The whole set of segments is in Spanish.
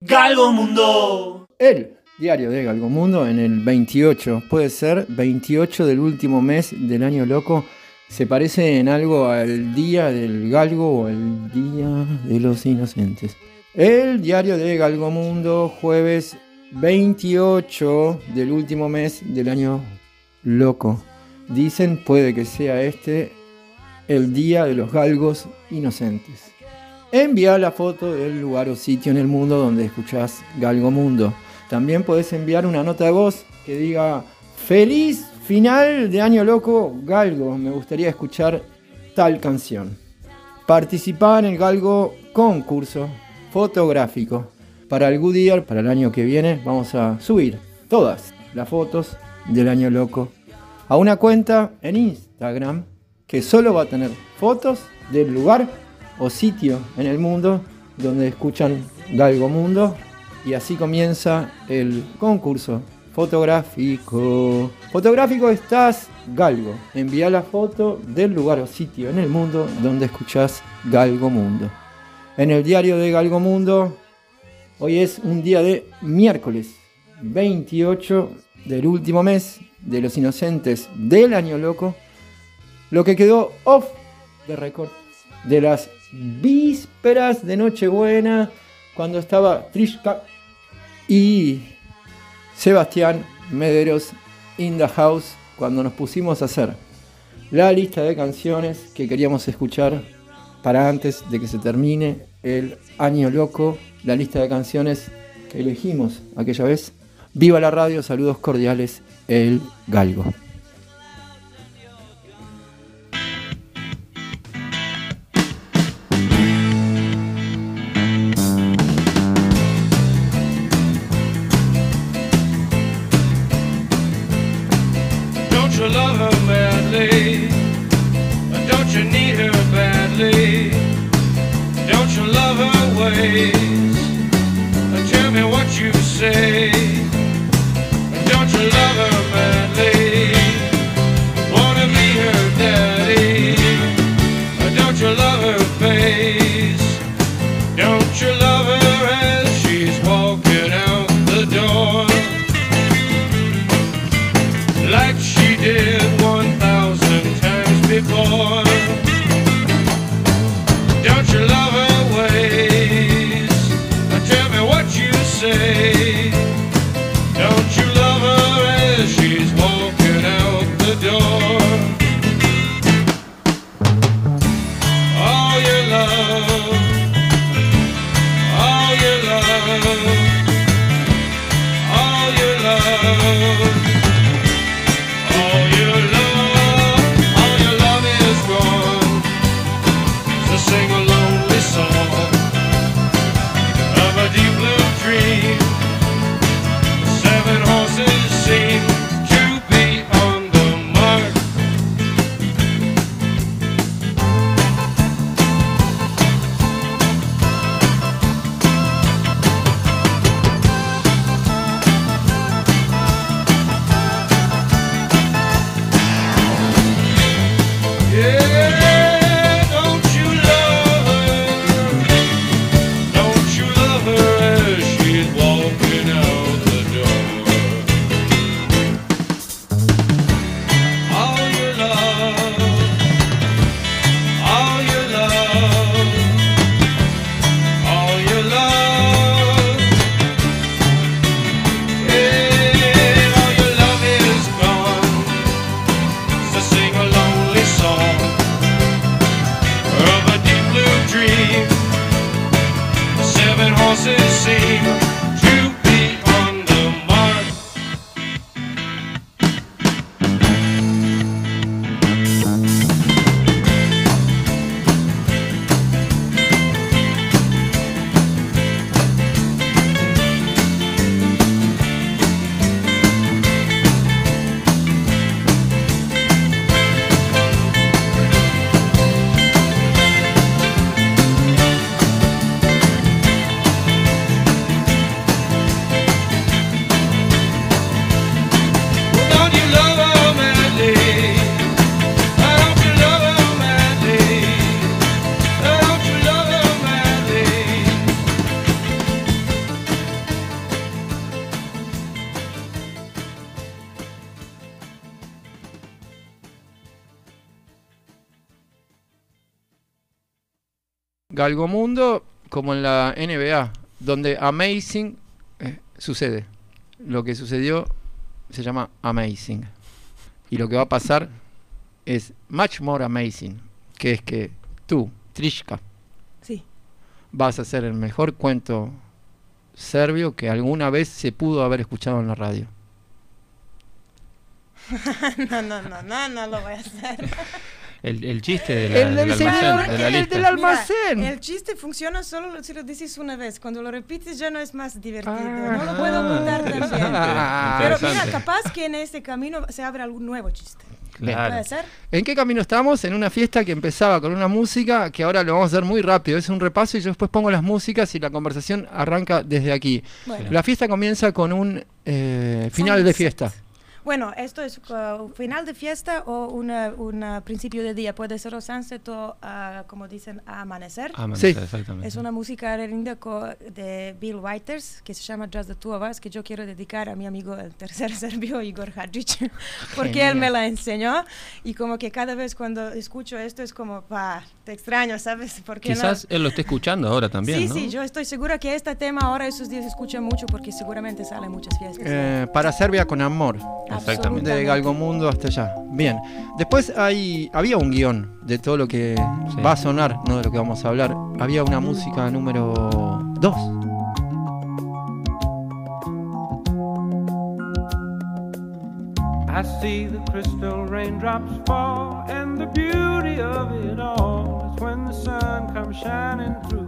Galgo Mundo. El diario de Galgo Mundo en el 28, puede ser 28 del último mes del año loco. ¿Se parece en algo al día del galgo o al día de los inocentes? El diario de Galgo Mundo, jueves 28 del último mes del año loco. Dicen, puede que sea este, el día de los galgos inocentes. Envía la foto del lugar o sitio en el mundo donde escuchás Galgo Mundo. También puedes enviar una nota de voz que diga Feliz final de año loco Galgo. Me gustaría escuchar tal canción. Participar en el Galgo concurso fotográfico. Para el Goodyear, para el año que viene, vamos a subir todas las fotos del año loco a una cuenta en Instagram que solo va a tener fotos del lugar o sitio en el mundo donde escuchan Galgo Mundo y así comienza el concurso fotográfico. Fotográfico estás Galgo. Envía la foto del lugar o sitio en el mundo donde escuchas Galgo Mundo. En el diario de Galgo Mundo, hoy es un día de miércoles 28 del último mes de los inocentes del año loco. Lo que quedó off de récord de las vísperas de Nochebuena, cuando estaba Trishka y Sebastián Mederos in the house, cuando nos pusimos a hacer la lista de canciones que queríamos escuchar para antes de que se termine el año loco, la lista de canciones que elegimos aquella vez. Viva la radio, saludos cordiales, el Galgo. Galgomundo como en la NBA, donde Amazing eh, sucede. Lo que sucedió se llama Amazing. Y lo que va a pasar es much more amazing, que es que tú, Trishka, Sí. vas a hacer el mejor cuento serbio que alguna vez se pudo haber escuchado en la radio. No, no, no, no, no lo voy a hacer. El, el chiste de la, El del del señor, almacén, de la el lista. del almacén. Mira, el chiste funciona solo si lo dices una vez. Cuando lo repites ya no es más divertido. Ah. no lo puedo contar también. Ah, Pero mira, capaz que en este camino se abre algún nuevo chiste. Claro. ¿Puede ser? ¿En qué camino estamos? En una fiesta que empezaba con una música que ahora lo vamos a hacer muy rápido. Es un repaso y yo después pongo las músicas y la conversación arranca desde aquí. Bueno. La fiesta comienza con un eh, final de fiesta. Bueno, esto es uh, final de fiesta o una principio de día. Puede ser o sunset o, ah, como dicen, amanecer. Amanecer, Sí. exactamente. Es una música linda de Bill Whiters que se llama Just the Two of Us, que yo quiero dedicar a mi amigo el tercer serbio, Igor Hadžić, porque él me la enseñó. Y como que cada vez cuando escucho esto es como, pa, te extraño, ¿sabes? Porque Quizás él lo esté escuchando ahora también, Sí, ¿no? sí, yo estoy segura que este tema ahora esos días se escucha mucho porque seguramente sale en muchas fiestas. Eh, para Serbia con amor. Exactamente. De Galgomundo hasta allá. Bien. Después hay, había un guion de todo lo que Sí. va a sonar, no de lo que vamos a hablar. Había una música número 2. I see the crystal raindrops fall, and the beauty of it all is when the sun comes shining through.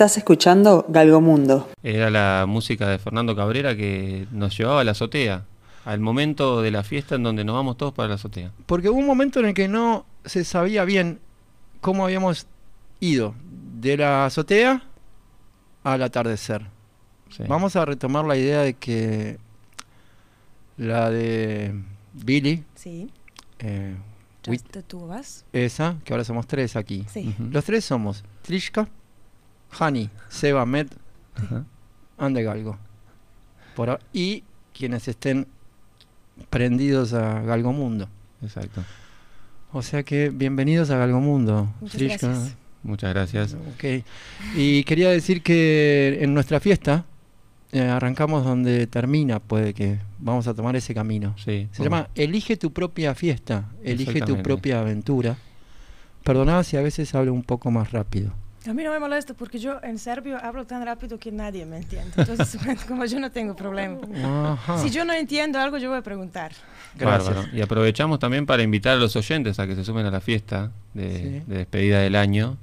Estás escuchando Galgomundo. Era la música de Fernando Cabrera que nos llevaba a la azotea, al momento de la fiesta en donde nos vamos todos para la azotea. Porque hubo un momento en el que no se sabía bien cómo habíamos ido de la azotea al atardecer. Sí. Vamos a retomar la idea de que la de Billy, Sí, eh, Wit- just the two of us. esa, que ahora somos tres aquí. Sí. Los tres somos Trishka, Hani, Seba, Med, Ajá. Ande Galgo. Por, y quienes estén prendidos a Galgomundo. Exacto. O sea que bienvenidos a Galgomundo. Muchas Trishka. gracias. Muchas gracias. Ok. Y quería decir que en nuestra fiesta eh, arrancamos donde termina, puede que vamos a tomar ese camino. Sí. Se llama Elige tu propia fiesta, elige tu propia aventura. Perdonad si a veces hablo un poco más rápido. A mí no me molesta porque yo en serbio hablo tan rápido que nadie me entiende. Entonces, como yo no tengo problema. Ajá. Si yo no entiendo algo, yo voy a preguntar. Gracias. Bárbaro. Y aprovechamos también para invitar a los oyentes a que se sumen a la fiesta de, Sí. de despedida del año.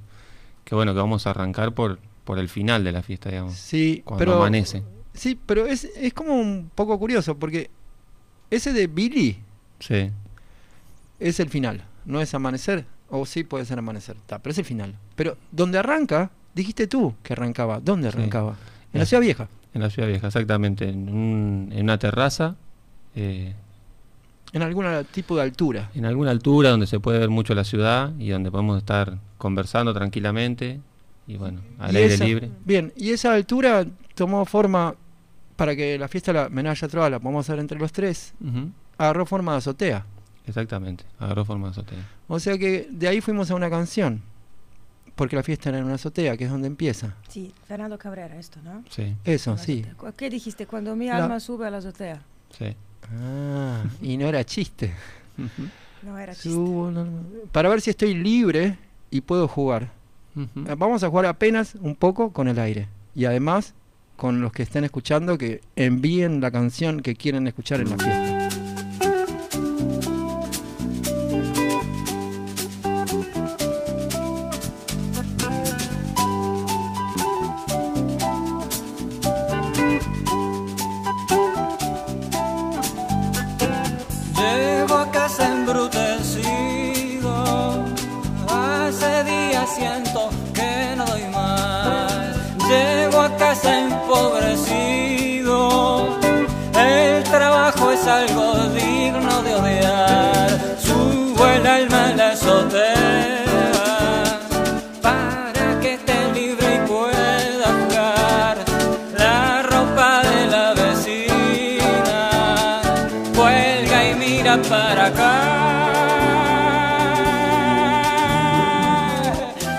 Que bueno, que vamos a arrancar por, por el final de la fiesta, digamos. Sí, Cuando pero amanece. sí, pero es, es como un poco curioso porque ese de Billy Sí. es el final, no es amanecer. O sí puede ser amanecer, está, pero es el final. Pero donde arranca, dijiste tú que arrancaba. ¿Dónde Sí. arrancaba? En la ciudad vieja. En la ciudad vieja, exactamente. En, un- en una terraza. eh, En algún tipo de altura. en alguna altura donde se puede ver mucho la ciudad y donde podemos estar conversando tranquilamente y bueno, al Y aire esa- libre. Bien, y esa altura tomó forma para que la fiesta, la menalla trova, la podamos hacer entre los tres, Ujú, agarró forma de azotea. Exactamente, agarró forma de azotea. O sea que de ahí fuimos a una canción. Porque la fiesta era en una azotea, que es donde empieza. Sí, Fernando Cabrera, esto, ¿no? Sí, Eso, sí. ¿Qué dijiste? Cuando mi La- alma sube a la azotea. sí. Ah, y no era chiste. No era chiste. Subo la- Para ver si estoy libre y puedo jugar. Eh, Vamos a jugar apenas un poco con el aire. Y además con los que estén escuchando que envíen la canción que quieren escuchar en la fiesta.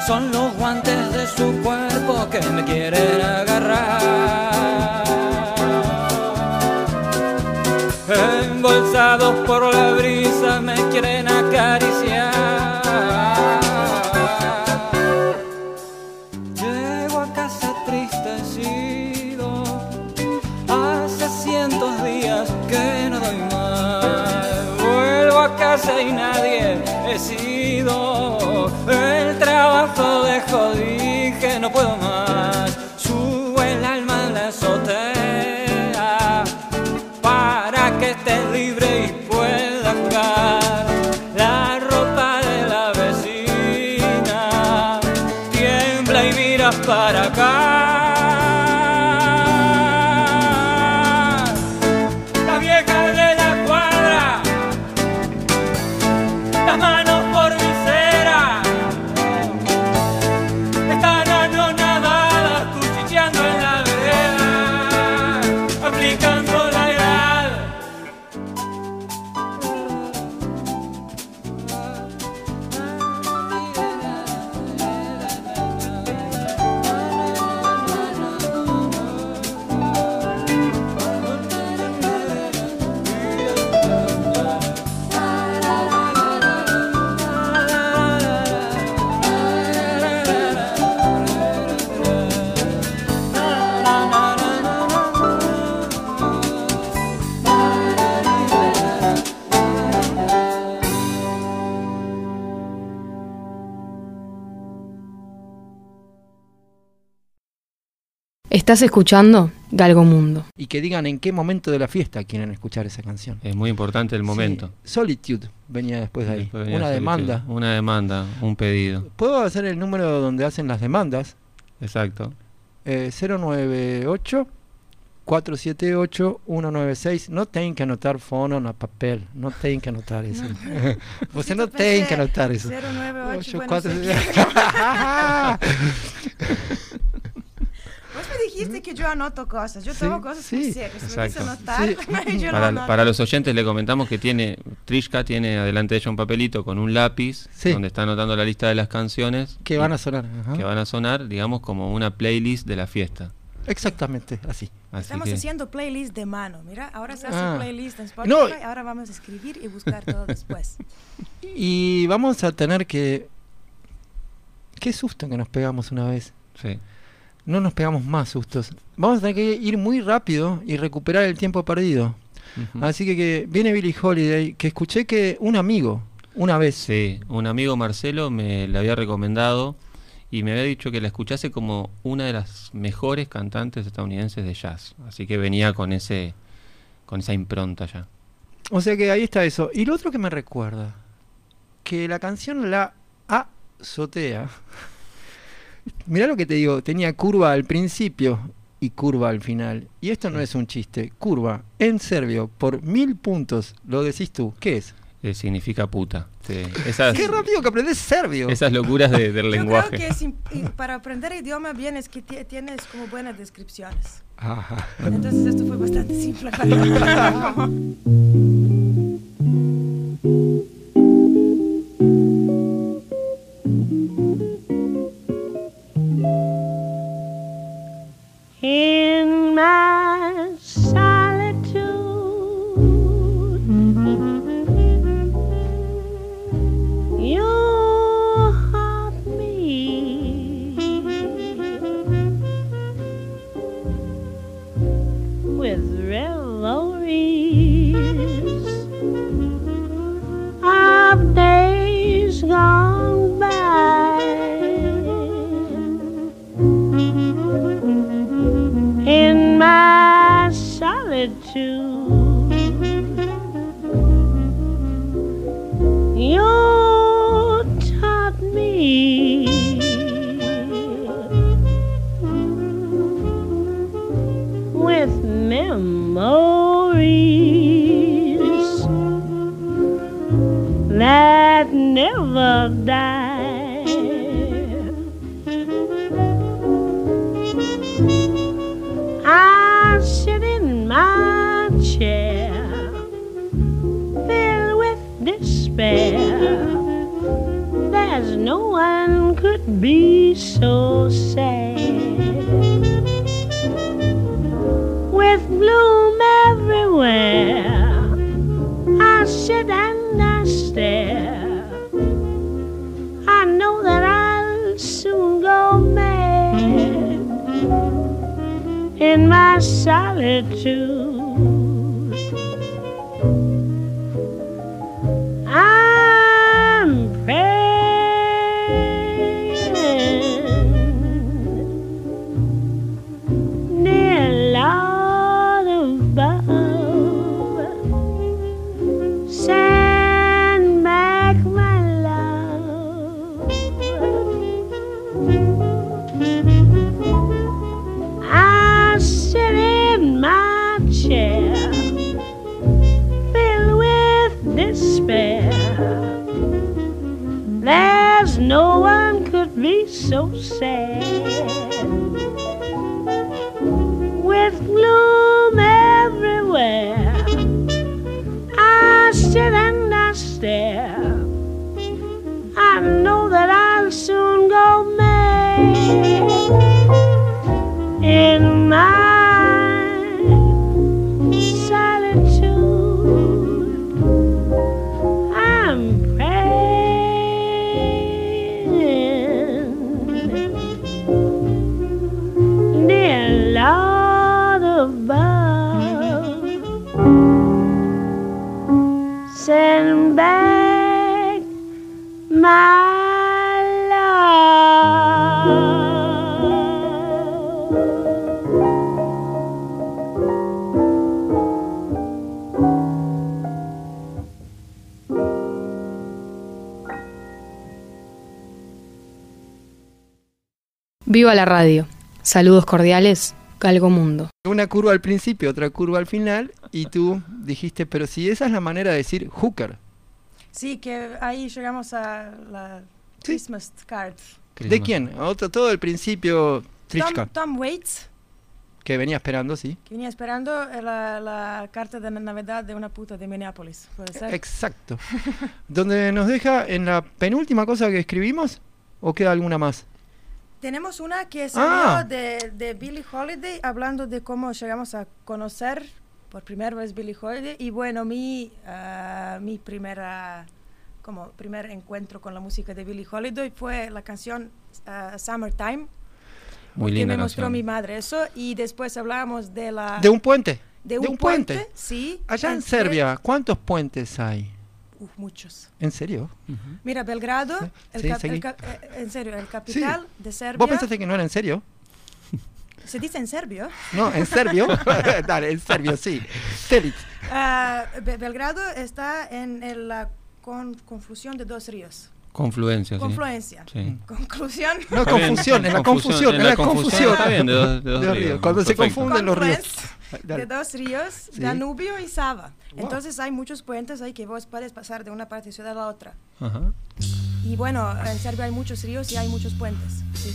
Son los guantes de su cuerpo que me quieren agarrar. Embolsados por la brisa Estás escuchando Galgo Mundo. Y que digan en qué momento de la fiesta quieren escuchar esa canción. Es muy importante el momento. Solitude venía después de ahí. Una demanda. Una demanda, un pedido. ¿Puedo hacer el número donde hacen las demandas? Exacto. Eh, 098 478 196. No tienen que anotar fono no papel. No tienen que anotar eso. No. Usted no tienen que anotar eso. 098 dijiste que yo anoto cosas. Yo Sí, tomo cosas muy sí. serias. Si me Exacto. anotar, yo no Para, anoto. para los oyentes le comentamos que tiene, Trishka tiene adelante de ella un papelito con un lápiz Sí. donde está anotando la lista de las canciones Que van a sonar. ajá. que van a sonar, digamos, como una playlist de la fiesta. Exactamente, así. Así Estamos que haciendo playlist de mano. Mira, ahora se hace Ah. playlist en Spotify. No. Ahora vamos a escribir y buscar todo después. Y vamos a tener que... Qué susto que nos pegamos una vez. sí. No nos pegamos más sustos. Vamos a tener que ir muy rápido y recuperar el tiempo perdido. Así que, que viene Billie Holiday, que escuché que un amigo, una vez, Sí, un amigo Marcelo me la había recomendado y me había dicho que la escuchase como una de las mejores cantantes estadounidenses de jazz. Así que venía con ese con esa impronta ya. O sea que ahí está eso. Y lo otro que me recuerda, que la canción La Azotea, mirá lo que te digo, tenía curva al principio y curva al final. Y esto no es un chiste, curva en serbio por mil puntos, lo decís tú, ¿qué es? Eh, significa puta. Sí, Esas, ¡Qué rápido que aprendes serbio! esas locuras de- del Yo lenguaje. creo que es para aprender idioma bien es que ti- tienes como buenas descripciones. Ajá. Entonces esto fue bastante simple para You taught me with memories that never die. Be so sad. With bloom everywhere, I sit and I stare. I know that I'll soon go mad in my solitude. Viva la radio. Saludos cordiales, Galgo Mundo. Una curva al principio, otra curva al final, y tú dijiste, pero si esa es la manera de decir hooker. Sí, que ahí llegamos a la Christmas card. ¿De quién? Otro, todo el principio, Tom, Tom Waits, que venía esperando, sí. que venía esperando eh, la, la carta de Navidad de una puta de Minneapolis. ¿Puede ser? Exacto. Donde nos deja en la penúltima cosa que escribimos, ¿o queda alguna más? Tenemos una que salió Ah. de, de Billie Holiday hablando de cómo llegamos a conocer por primera vez Billie Holiday y bueno, mi, ah, mi primera, como primer encuentro con la música de Billie Holiday fue la canción ah, Summertime Muy que me mostró mi madre eso y después hablamos de la... De un puente. de un puente, sí. Allá en Serbia, ¿cuántos puentes hay? Uf, muchos. ¿En serio? Mira, Belgrado, el Sí, el cap- eh, en serio, el capital de Serbia. ¿Vos pensaste que no era en serio? ¿Se dice en serbio? No, en serbio. Dale, en serbio, sí. Be- Belgrado está en la con- confusión de dos ríos. Confluencia, sí. Confluencia. Sí. Conclusión. No, confusión, en la confusión, en la confusión. Está bien, de dos, de dos De ríos. cuando se confunden los ríos. De dos ríos, Sí. Danubio y Sava. Wow. Entonces hay muchos puentes ahí que vos puedes pasar de una parte de ciudad a la otra. Ajá. Y bueno, en Serbia hay muchos ríos y hay muchos puentes. Sí.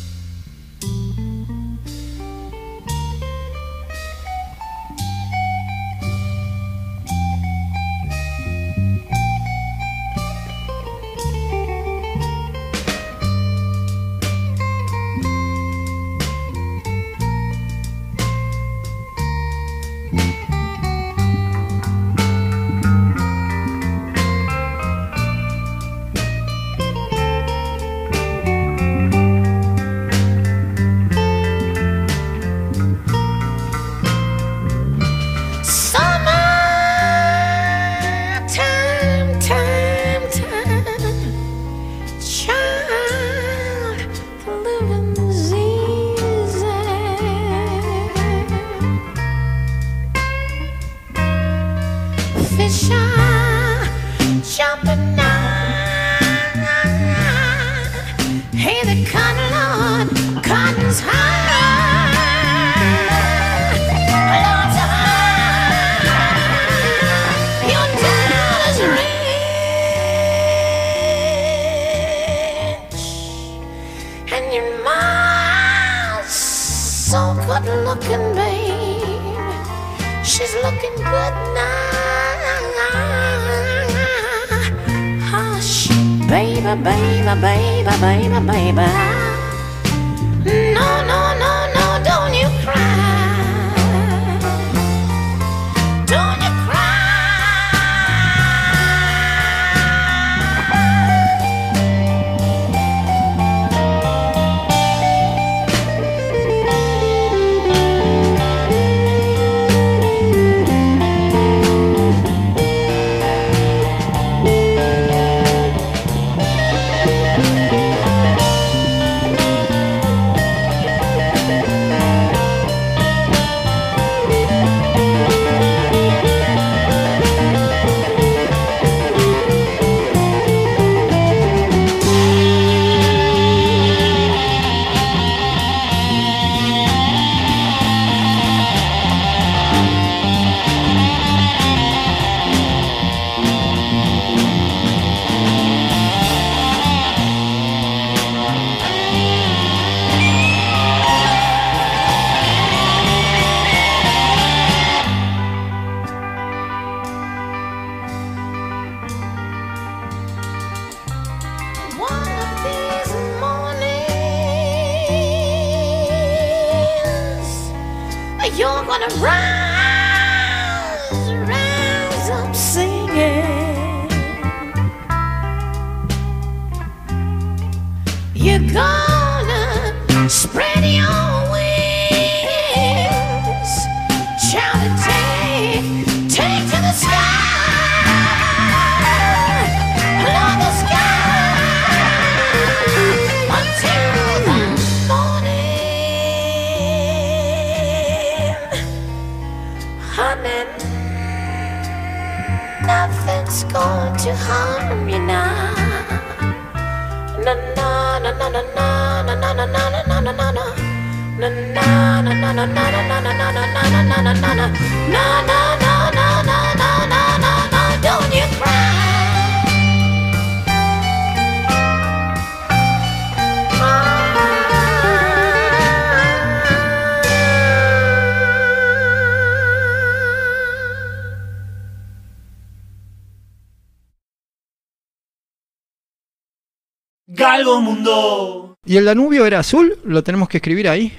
Galgo Mundo. ¿Y el Danubio era azul? ¿Lo tenemos que escribir ahí?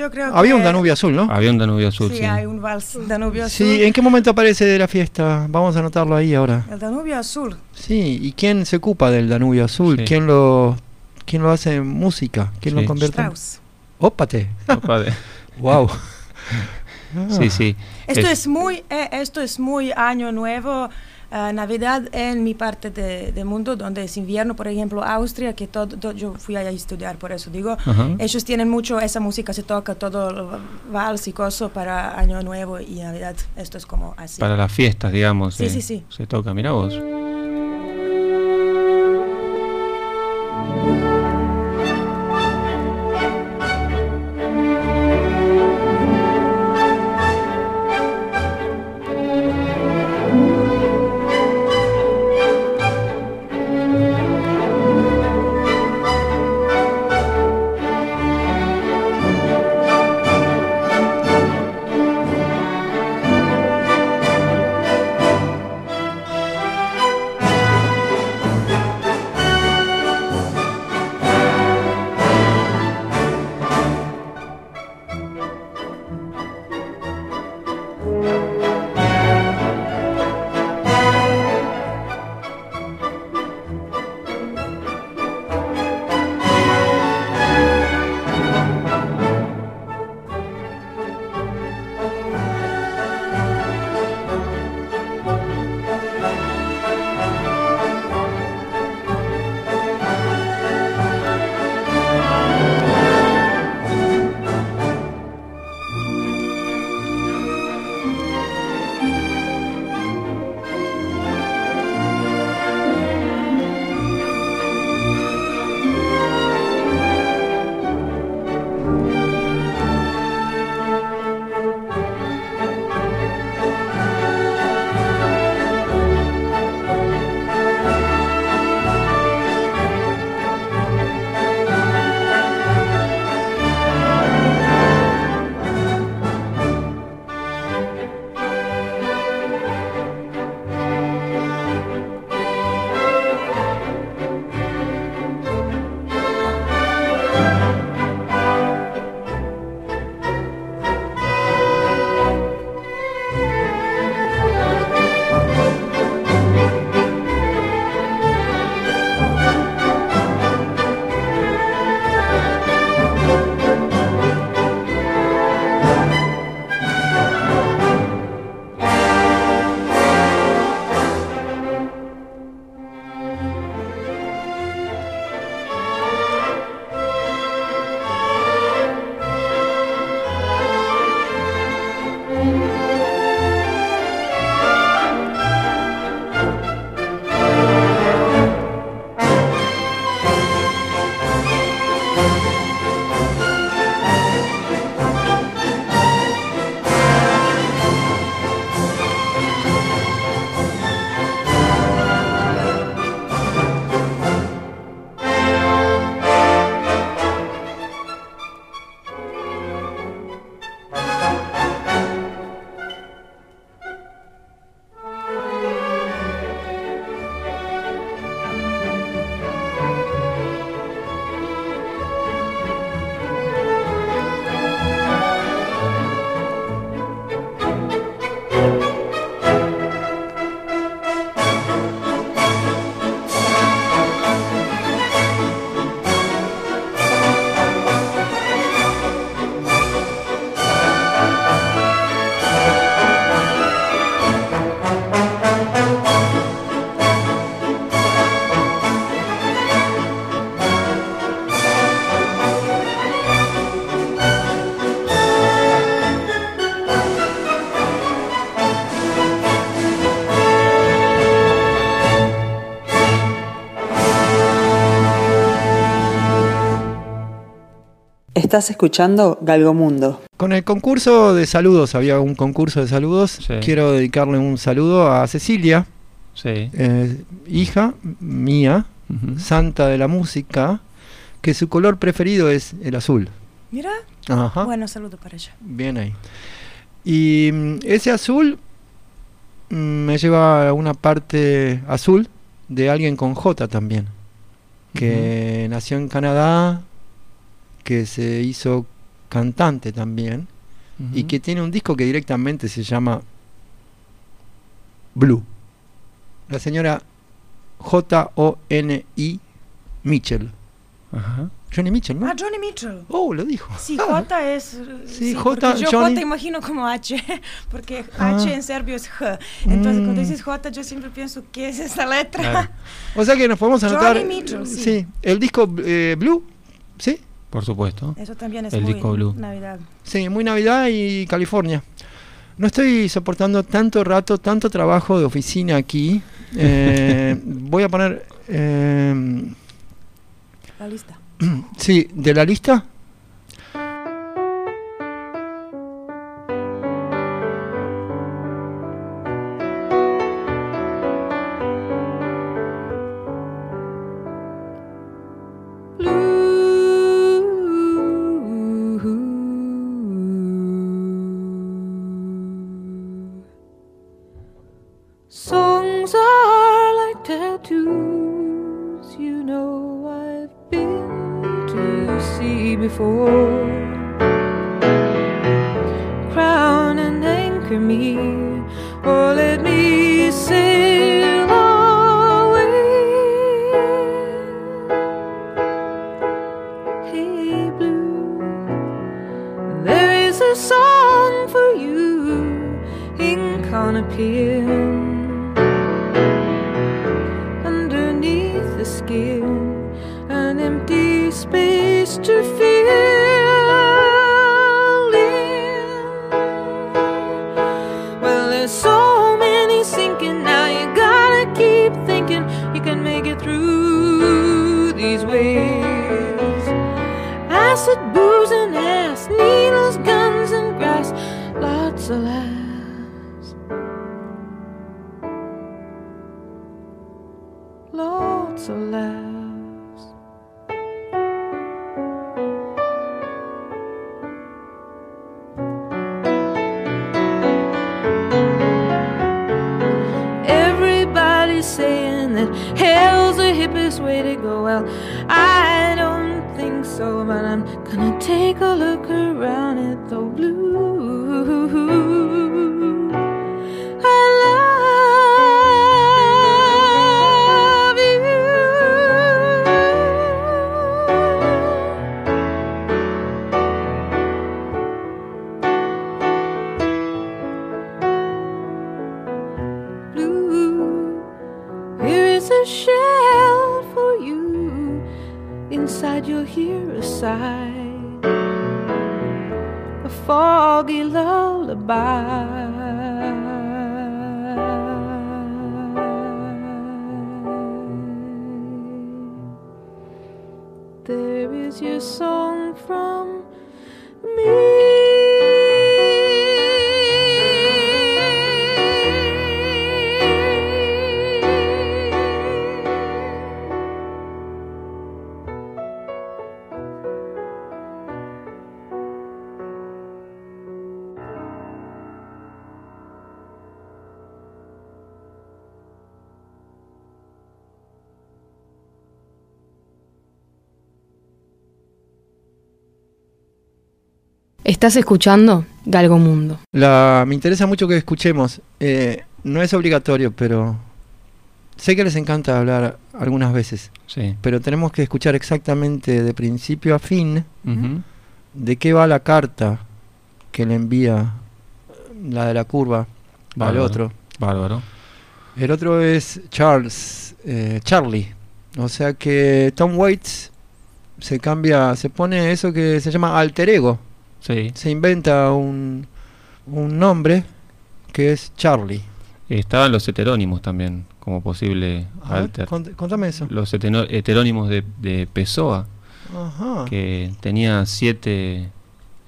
Yo creo Había que- un Danubio azul, ¿no? Había un Danubio azul, Sí, sí. hay un vals Danubio azul. Sí, ¿en qué momento aparece de la fiesta? Vamos a anotarlo ahí ahora. El Danubio azul. Sí, ¿y quién se ocupa del Danubio azul? Sí. ¿Quién lo quién lo hace en música? ¿Quién lo convierte? en- Strauss. Ópate. Opa, de- Wow. Sí, sí. Esto Es- es, muy, eh, esto es muy año nuevo, eh, Navidad en mi parte de, de mundo, donde es invierno, por ejemplo, Austria, que todo, todo- yo fui allá a estudiar, por eso digo, ellos tienen mucho, esa música se toca todo el vals y coso para año nuevo y Navidad, esto es como así. Para las fiestas, digamos. Sí, se- sí, sí. Se toca, mira vos. Estás escuchando Galgomundo. Con el concurso de saludos, había un concurso de saludos. Sí. Quiero dedicarle un saludo a Cecilia, Sí. eh, hija mía, santa de la música, que su color preferido es el azul. Mira, Ajá. bueno, saludo para ella. Bien ahí. Y mm, ese azul mm, me lleva a una parte azul de alguien con J también, que nació en Canadá, que se hizo cantante también, y que tiene un disco que directamente se llama Blue. La señora J-O-N-I Mitchell. Ajá. Johnny Mitchell, ¿no? Ah, Johnny Mitchell. Oh, lo dijo. Sí, Ah, J es... Sí, J, Yo Johnny. J imagino como H, porque Ah. H en serbio es H. Entonces, cuando Mm. dices J, yo siempre pienso, ¿qué es esa letra? Claro. O sea que nos podemos anotar. Johnny Mitchell, sí. el disco eh, Blue, ¿sí? Por supuesto. Eso también es El muy disco Blue. Navidad. Sí, muy Navidad y California. No estoy soportando tanto rato, tanto trabajo de oficina aquí. Eh, voy a poner. eh, La lista. sí, de la lista. Lots of laughs. Everybody's saying that hell's the hippest way to go. Well, I don't think so, but I'm gonna take a look around at Estás escuchando Galgomundo. La, me interesa mucho que escuchemos. eh, no es obligatorio, pero sé que les encanta hablar algunas veces. Sí. Pero tenemos que escuchar exactamente de principio a fin de qué va la carta que le envía la de la curva al otro. Bárbaro. El otro es Charles, eh, Charlie. O sea que Tom Waits se cambia, se pone eso que se llama alter ego. Sí. Se inventa un, un nombre que es Charlie. Estaban los heterónimos también, como posible A ver, alter. cont- contame eso. Los heterónimos de, de Pessoa Ajá. que tenía siete,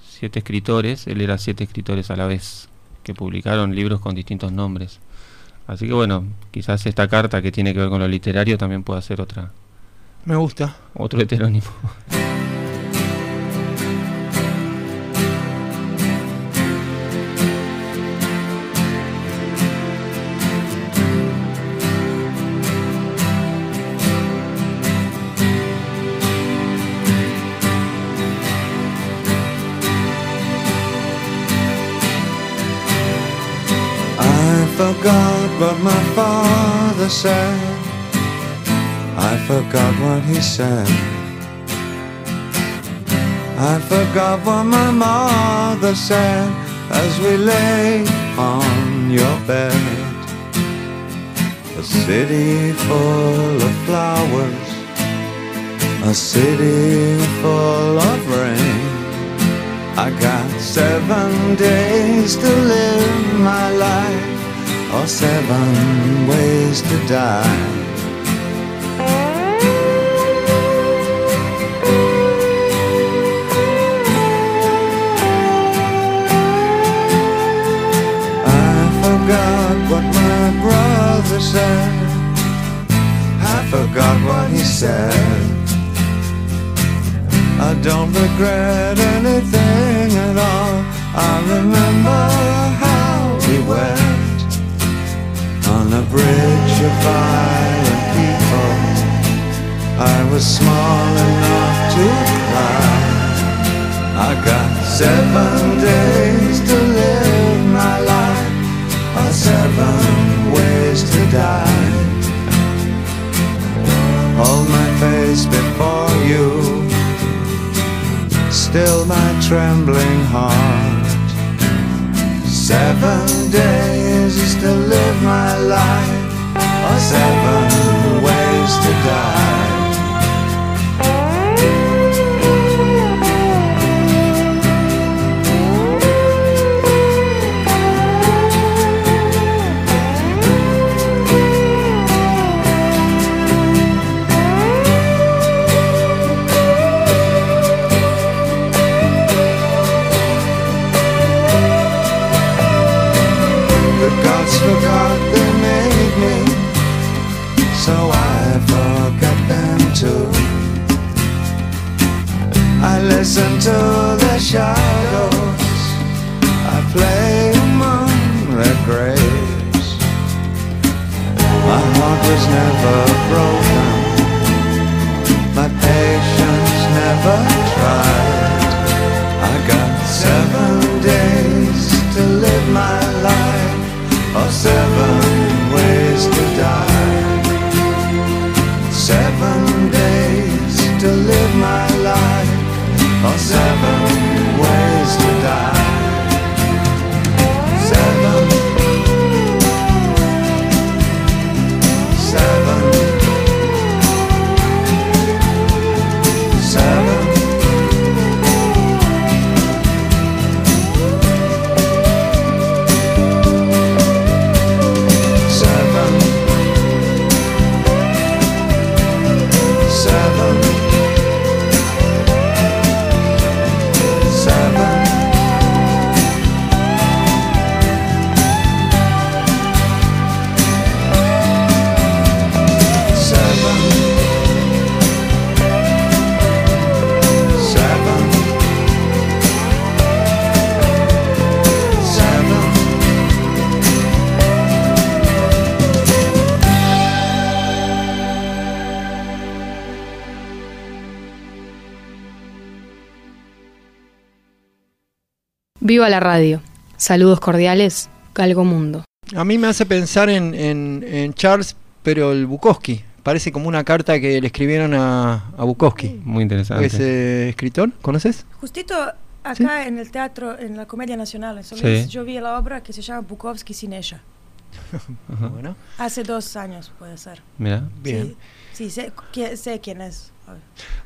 siete escritores, él era siete escritores a la vez, que publicaron libros con distintos nombres. Así que bueno, quizás esta carta que tiene que ver con lo literario también pueda ser otra, Me gusta. otro heterónimo. said. I forgot what he said. I forgot what my mother said as we lay on your bed. A city full of flowers, a city full of rain. I got seven days to live my life, or seven ways to die. I forgot what my brother said. I forgot what he said. I don't regret anything at all. I remember how we on a bridge of violent people. I was small enough to cry. I got seven days to live my life, or seven ways to die. Hold my face before you still my trembling heart. Seven days is to live my life, or seven Viva la radio. Saludos cordiales, Galgo Mundo. A mí me hace pensar en, en- en Charles, pero el Bukowski. Parece como una carta que le escribieron a, a Bukowski. Muy interesante. Ese escritor, ¿conoces? Justito acá en el teatro, en la Comedia Nacional, en Solís, Sí. yo vi la obra que se llama Bukowski sin ella. Bueno, Hace dos años, puede ser. Mira, bien. Sí, sí sé, qui- sé quién es.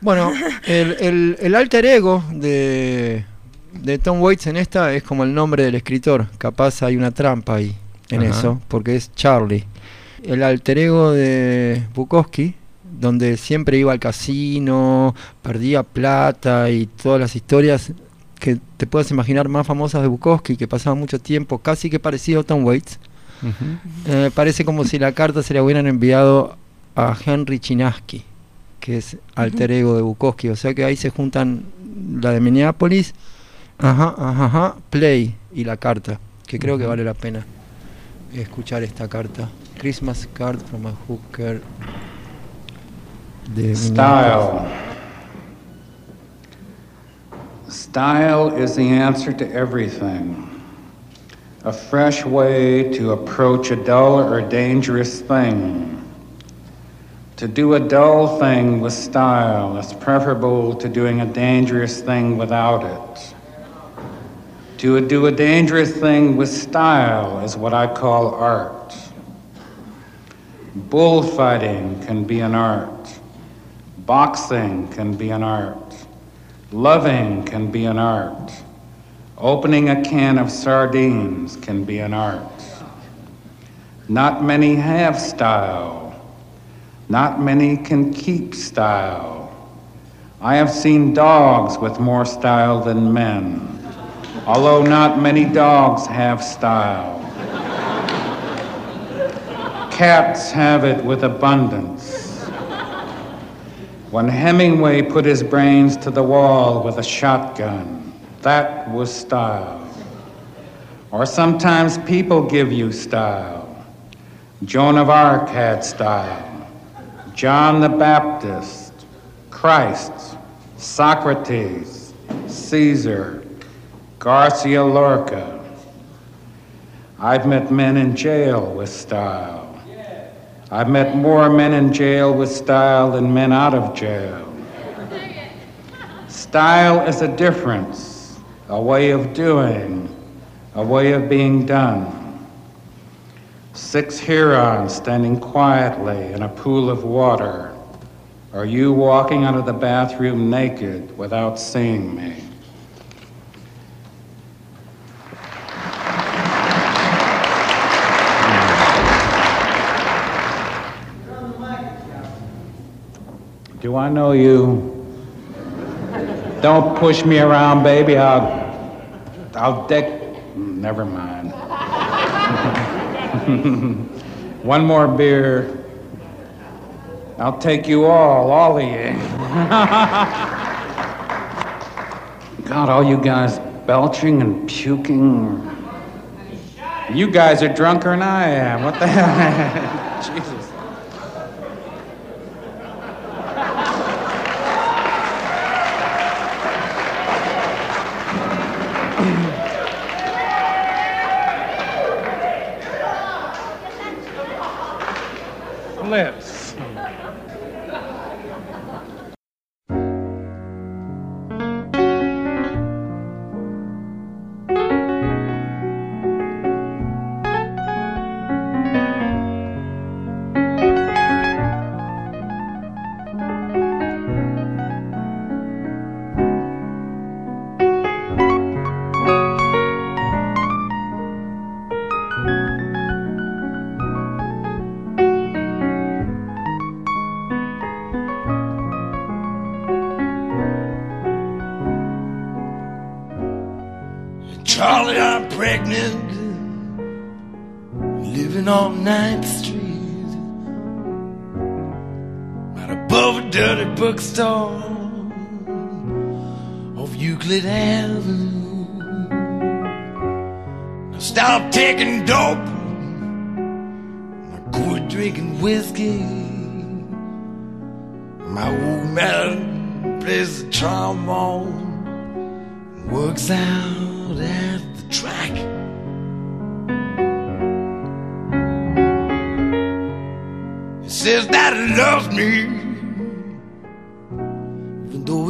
Bueno, el, el- el alter ego de, de Tom Waits en esta es como el nombre del escritor. Capaz hay una trampa ahí en Ajá. eso, porque es Charlie. El alter ego de Bukowski donde siempre iba al casino, perdía plata y todas las historias que te puedas imaginar más famosas de Bukowski, que pasaba mucho tiempo, casi que parecido a Tom Waits. Eh, parece como si la carta se la hubieran enviado a Henry Chinaski, que es alter ego de Bukowski. O sea que ahí se juntan la de Minneapolis, ajá, ajá, ajá, Play y la carta, que creo que vale la pena escuchar esta carta. Christmas Card from a Hooker de Style. Style is the answer to everything. A fresh way to approach a dull or dangerous thing. To do a dull thing with style is preferable to doing a dangerous thing without it. To do a dangerous thing with style is what I call art. Bullfighting can be an art. Boxing can be an art. Loving can be an art. Opening a can of sardines can be an art. Not many have style. Not many can keep style. I have seen dogs with more style than men, although not many dogs have style. Cats have it with abundance. When Hemingway put his brains to the wall with a shotgun, that was style. Or sometimes people give you style. Joan of Arc had style. John the Baptist, Christ, Socrates, Caesar, Garcia Lorca. I've met men in jail with style. I've met more men in jail with style than men out of jail. Style is a difference, a way of doing, a way of being done. Six Hurons standing quietly in a pool of water. Are you walking out of the bathroom naked without seeing me? Do I know you? Don't push me around, baby. I'll, I'll deck. Never mind. One more beer. I'll take you all, all of you. God, all you guys belching and puking. You guys are drunker than I am. What the hell? Jesus. Bookstore off Euclid Avenue. Now stop taking dope. I quit drinking whiskey. My old man plays the trombone. Works out at the track. Says that he loves me,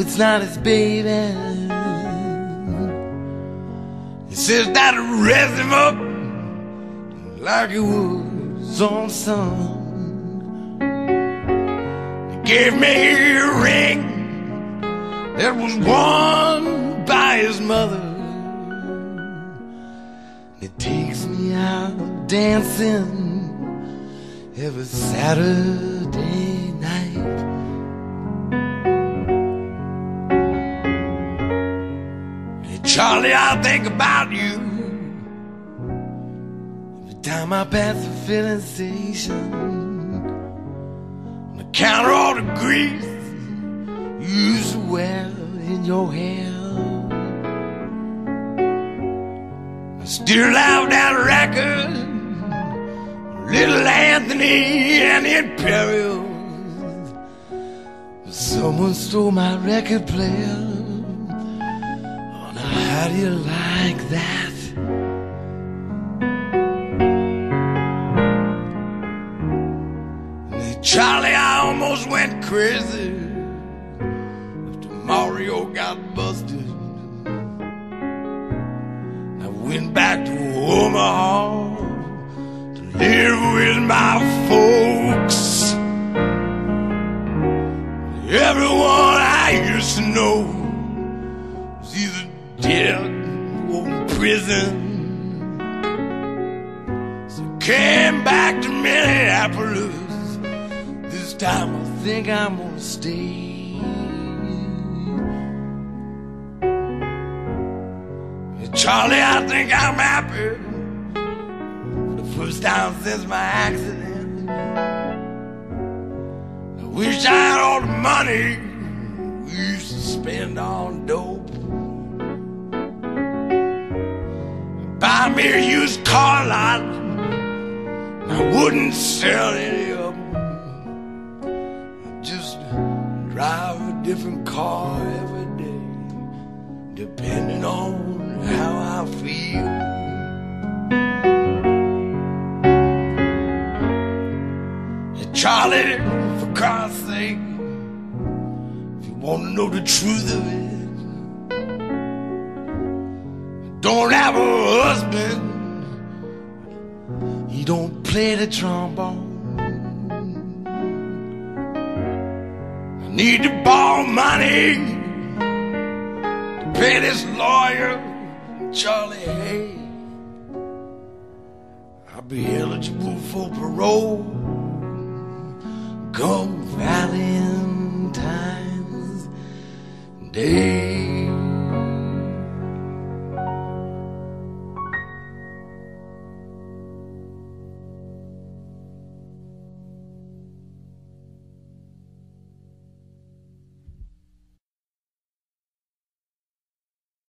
it's not his baby. He says that raised him up like he was on son. He gave me a ring that was worn by his mother. He takes me out dancing every Saturday Charlie, I think about you. Every time I pass the filling station, on the counter all the grease you wear in your hair. I still love that record, Little Anthony and the Imperials. But someone stole my record player. How do you like that? Charlie, I almost went crazy after Mario got busted. I went back to Omaha to live with my folks. Everyone I used to know dead in prison. So came back to Minneapolis. This time I think I'm gonna stay. Charlie, I think I'm happy for the first time since my accident. I wish I had all the money we used to spend on dope. Me a used car lot, I wouldn't sell any of them. I'd just drive a different car every day, depending on how I feel. Hey, Charlie, for God's sake, if you want to know the truth of it, don't have a husband. He don't play the trombone. I need to borrow money to pay this lawyer, Charlie Hay. I'll be eligible for parole come Valentine's Day.